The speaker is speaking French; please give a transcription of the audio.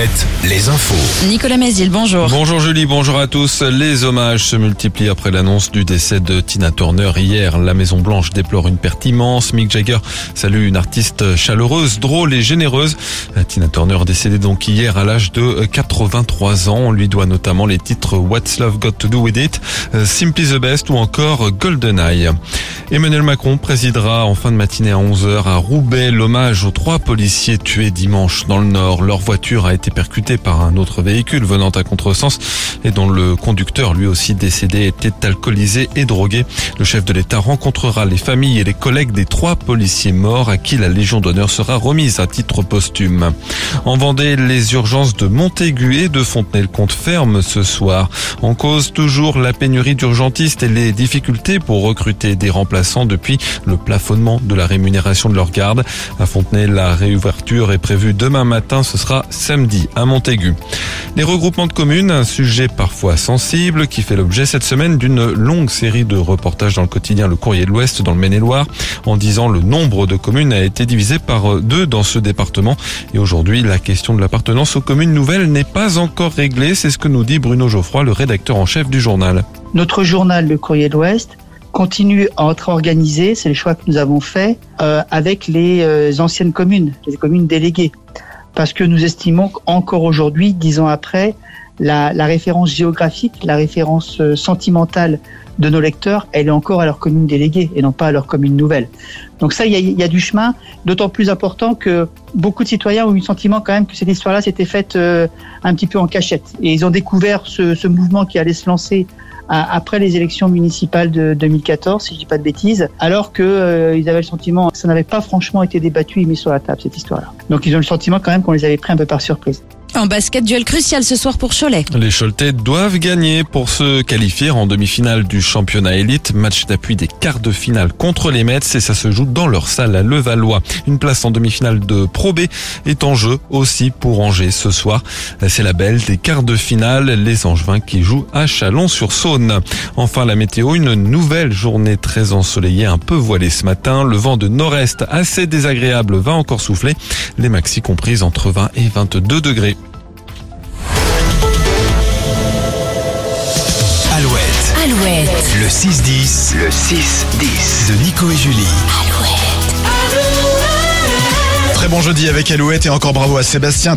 Alouette, les infos. Nicolas Mézil, bonjour. Bonjour Julie, bonjour à tous. Les hommages se multiplient après l'annonce du décès de Tina Turner hier. La Maison Blanche déplore une perte immense. Mick Jagger salue une artiste chaleureuse, drôle et généreuse. Tina Turner décédée donc hier à l'âge de 83 ans. On lui doit notamment les titres What's Love Got to Do With It, Simply the Best ou encore GoldenEye. Emmanuel Macron présidera en fin de matinée à 11h à Roubaix l'hommage aux trois policiers tués dimanche dans le Nord. Leur voiture a été percutée par un autre véhicule venant à contresens et dont le conducteur lui aussi décédé était alcoolisé et drogué. Le chef de l'État rencontrera les familles et les collègues des trois policiers morts à qui la Légion d'honneur sera remise à titre posthume. En Vendée, les urgences de Montaigu et de Fontenay-le-Comte ferment ce soir. En cause toujours la pénurie d'urgentistes et les difficultés pour recruter des remplaçants depuis le plafonnement de la rémunération de leur garde. À Fontenay, la réouverture est prévue demain matin. Ce sera samedi à Montaigu. Les regroupements de communes, un sujet parfois sensible qui fait l'objet cette semaine d'une longue série de reportages dans le quotidien Le Courrier de l'Ouest dans le Maine-et-Loire. En disant le nombre de communes a été divisé par deux dans ce département. Et aujourd'hui, la question de l'appartenance aux communes nouvelles n'est pas encore réglée. C'est ce que nous dit Bruno Geoffroy, le rédacteur en chef du journal. Notre journal, Le Courrier de l'Ouest, continue à être organisé, c'est le choix que nous avons fait, euh, avec les euh, anciennes communes, les communes déléguées. Parce que nous estimons qu'encore aujourd'hui, dix ans après, la, la, référence géographique, la référence euh, sentimentale de nos lecteurs, elle est encore à leur commune déléguée et non pas à leur commune nouvelle. Donc ça, il y a, y a, du chemin, d'autant plus important que beaucoup de citoyens ont eu le sentiment quand même que cette histoire-là s'était faite euh, un petit peu en cachette. Et ils ont découvert ce, ce mouvement qui allait se lancer après les élections municipales de 2014, si je dis pas de bêtises, alors que euh, avaient le sentiment que ça n'avait pas franchement été débattu et mis sur la table cette histoire-là. Donc ils ont le sentiment quand même qu'on les avait pris un peu par surprise. En basket, duel crucial ce soir pour Cholet. Les Choletais doivent gagner pour se qualifier en demi-finale du championnat élite. Match d'appui des quarts de finale contre les Mets et ça se joue dans leur salle à Levallois. Une place en demi-finale de Pro B est en jeu aussi pour Angers ce soir. C'est la belle des quarts de finale, les Angevins qui jouent à Chalon-sur-Saône. Enfin, la météo, une nouvelle journée très ensoleillée, un peu voilée ce matin. Le vent de nord-est assez désagréable va encore souffler. Les maxi comprises entre 20 et 22 degrés. Alouette. Alouette. Le 6-10. Le 6-10. De Nico et Julie. Alouette. Très bon jeudi avec Alouette et encore bravo à Sébastien.